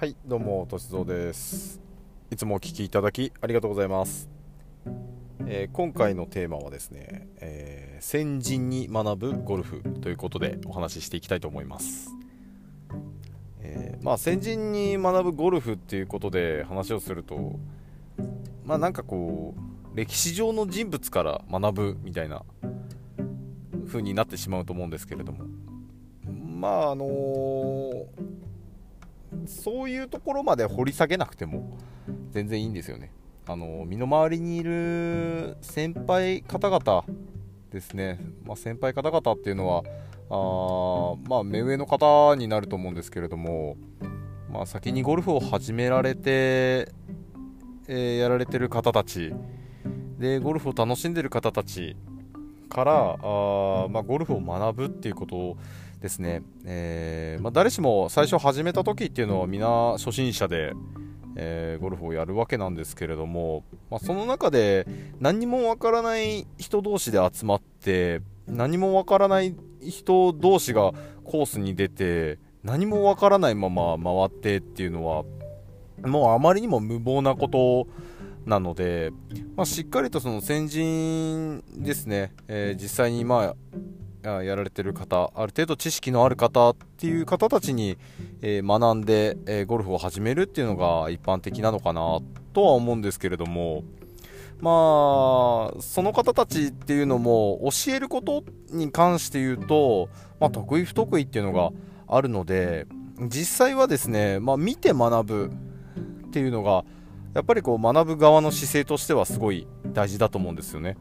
はいどうもとしぞうです。いつもお聞きいただきありがとうございます、えー今回のテーマはですね、えー先人に学ぶゴルフということでお話ししていきたいと思います、えーまあ先人に学ぶゴルフっていうことで話をするとまあなんかこう歴史上の人物から学ぶみたいな風になってしまうと思うんですけれども。まああのーそういうところまで掘り下げなくても全然いいんですよね。あの身の回りにいる先輩方々ですね、まあ、先輩方々っていうのはあ、まあ、目上の方になると思うんですけれども、まあ、先にゴルフを始められて、えーやられてる方たちでゴルフを楽しんでる方たちからあー、まあ、ゴルフを学ぶっていうことをですね、えーまあ、誰しも最初始めた時っていうのは皆初心者で、えーゴルフをやるわけなんですけれども、まあ、その中で何にもわからない人同士で集まって何もわからない人同士がコースに出て何もわからないまま回ってっていうのはもうあまりにも無謀なことなので、まあ、しっかりとその先人ですね、えー実際にまあやられてる方ある程度知識のある方っていう方たちに、えー学んで、えーゴルフを始めるっていうのが一般的なのかなとは思うんですけれどもまあその方たちっていうのも教えることに関して言うと、まあ、得意不得意っていうのがあるので実際はですね、まあ、見て学ぶっていうのがやっぱりこう学ぶ側の姿勢としてはすごい大事だと思うんですよね。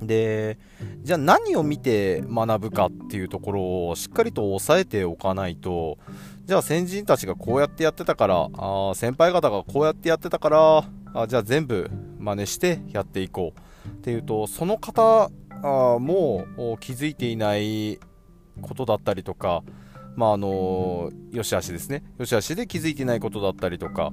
でじゃあ何を見て学ぶかっていうところをしっかりと押さえておかないとじゃあ先人たちがこうやってやってたからあ先輩方がこうやってやってたからあじゃあ全部真似してやっていこうっていうとその方あもお気づいていないことだったりとかまああのよしあしですねよしあしで気づいてないことだったりとか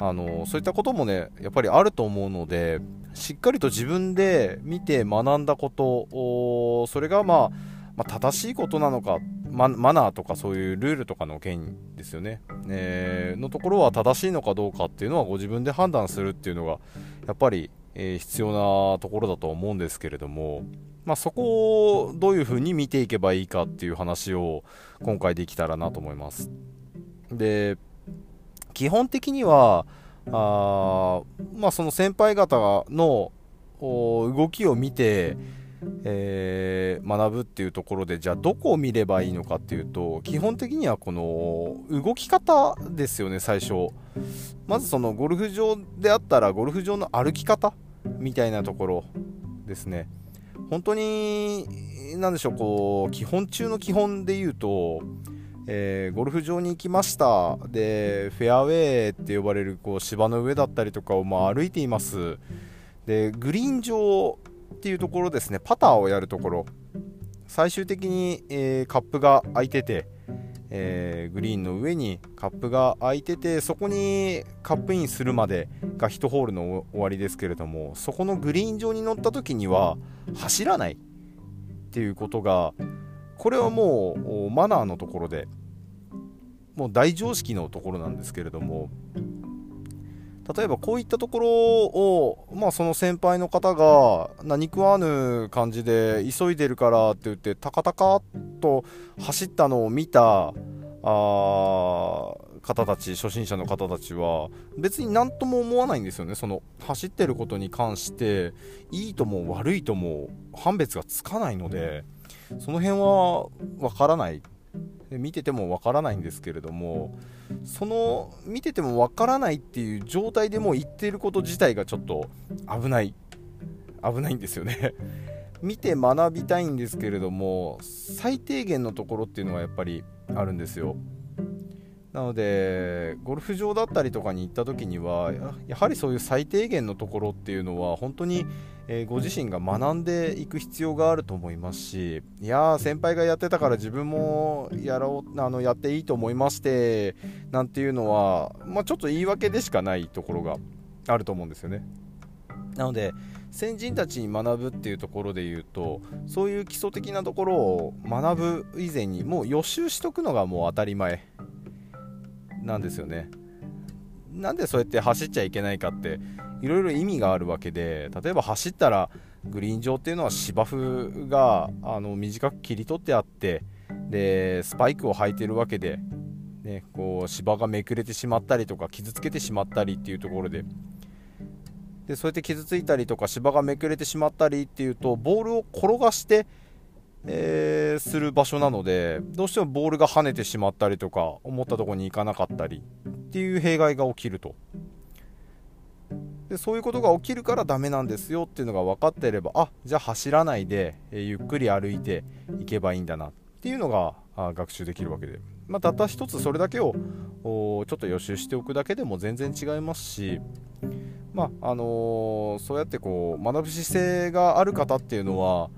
あのそういったこともねやっぱりあると思うのでしっかりと自分で見て学んだことそれが、まあ、まあ正しいことなのかママナーとかそういうルールとかの件ですよね、えーのところは正しいのかどうかっていうのはご自分で判断するっていうのがやっぱり、えー必要なところだと思うんですけれども、まあ、そこをどういうふうに見ていけばいいかっていう話を今回できたらなと思います。で基本的にはあまあその先輩方の動きを見て、えー学ぶっていうところでじゃあどこを見ればいいのかっていうと基本的にはこの動き方ですよね最初。まずそのゴルフ場であったらゴルフ場の歩き方みたいなところですね。本当に何でしょうこう基本中の基本で言うとえーゴルフ場に行きました。でフェアウェイって呼ばれるこう芝の上だったりとかをまあ歩いています。でグリーン上っていうところですね。パターをやるところ。最終的に、えーカップが空いてて、えーグリーンの上にカップが空いててそこにカップインするまでが1ホールの終わりですけれどもそこのグリーン上に乗った時には走らないっていうことがこれはもうマナーのところでもう大常識のところなんですけれども例えばこういったところを、まあ、その先輩の方が何食わぬ感じで急いでるからって言ってタカタカっと走ったのを見たあ方たち初心者の方たちは別に何とも思わないんですよね。その走ってることに関していいとも悪いとも判別がつかないのでその辺はわからない。見ててもわからないんですけれどもその見ててもわからないっていう状態でもう言っていること自体がちょっと危ない危ないんですよね。見て学びたいんですけれども最低限のところっていうのはやっぱりあるんですよ。なのでゴルフ場だったりとかに行った時にはややはりそういう最低限のところっていうのは本当に、えーご自身が学んでいく必要があると思いますしいやー先輩がやってたから自分もやろうあのやっていいと思いましてなんていうのは、まあ、ちょっと言い訳でしかないところがあると思うんですよね。なので先人たちに学ぶっていうところで言うとそういう基礎的なところを学ぶ以前にもう予習しとくのがもう当たり前なんですよね。なんでそうやって走っちゃいけないかっていろいろ意味があるわけで例えば走ったらグリーン上っていうのは芝生があの短く切り取ってあってでスパイクを履いてるわけで、ね、こう芝がめくれてしまったりとか傷つけてしまったりっていうところで。でそうやって傷ついたりとか芝がめくれてしまったりっていうとボールを転がして、えー、する場所なのでどうしてもボールが跳ねてしまったりとか思ったところに行かなかったり。っていう弊害が起きると。でそういうことが起きるからダメなんですよっていうのが分かっていればあじゃあ走らないで、え、ゆっくり歩いていけばいいんだな。っていうのがあ学習できるわけで、まあ、たった一つそれだけをちょっと予習しておくだけでも全然違いますしまああのー、そうやってこう学ぶ姿勢がある方っていうのは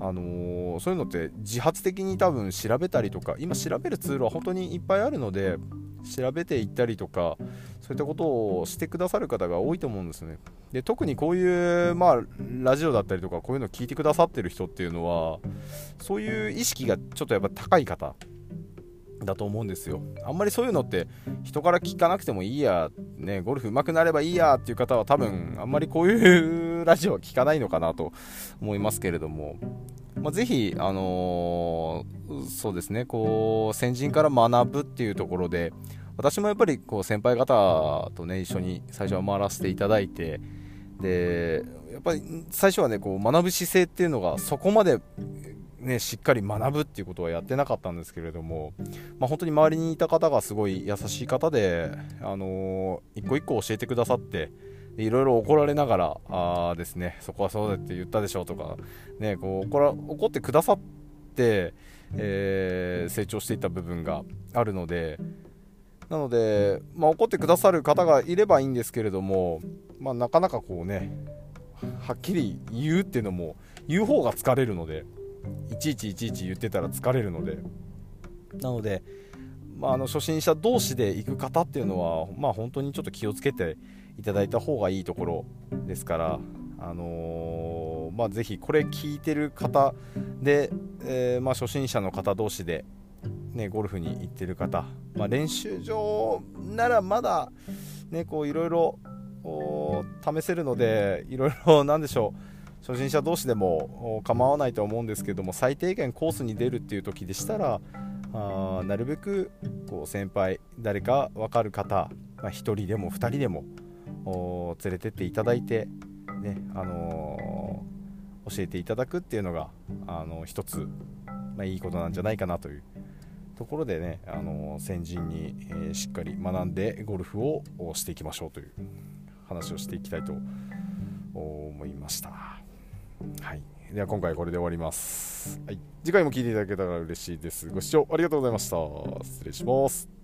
あのー、そういうのって自発的に多分調べたりとか今調べるツールは本当にいっぱいあるので調べていったりとかそういったことをしてくださる方が多いと思うんですね。で特にこういう、まあ、ラジオだったりとかこういうのを聞いてくださってる人っていうのはそういう意識がちょっとやっぱ高い方だと思うんですよ。あんまりそういうのって人から聞かなくてもいいや、ね、ゴルフ上手くなればいいやっていう方は多分あんまりこういうラジオは聞かないのかなと思いますけれども、まあ、ぜひ、あのー、そうですねこう先人から学ぶっていうところで私もやっぱりこう先輩方とね一緒に最初は回らせていただいてでやっぱり最初はねこう学ぶ姿勢っていうのがそこまでね、しっかり学ぶっていうことはやってなかったんですけれども、まあ、本当に周りにいた方がすごい優しい方で、あのー、一個一個教えてくださっていろいろ怒られながらあですねそこはそうだって言ったでしょうとか、ね、こう怒ら怒ってくださって、えー、成長していった部分があるのでなので、まあ、怒ってくださる方がいればいいんですけれども、まあ、なかなかこうねはっきり言うっていうのも言う方が疲れるので。いちいちいちいち言ってたら疲れるのでなので、まあ、あの初心者同士で行く方っていうのは、まあ、本当にちょっと気をつけていただいた方がいいところですから、あのー、まあ、ぜひこれ聞いてる方で、えー、まあ、初心者の方同士で、ね、ゴルフに行ってる方、まあ、練習場ならまだ、ね、こういろいろ試せるのでいろいろなんでしょう初心者同士でも構わないと思うんですけども最低限コースに出るっていう時でしたらあなるべくこう先輩誰か分かる方、まあ、1人でも2人でも連れてっていただいて、ねあのー、教えていただくっていうのが、あのー、一つ、まあ、いいことなんじゃないかなというところでね、あのー、先人に、えー、しっかり学んでゴルフをしていきましょうという話をしていきたいと思いました。はい。では今回これで終わります。はい。次回も聴いていただけたら嬉しいです。ご視聴ありがとうございました。失礼します。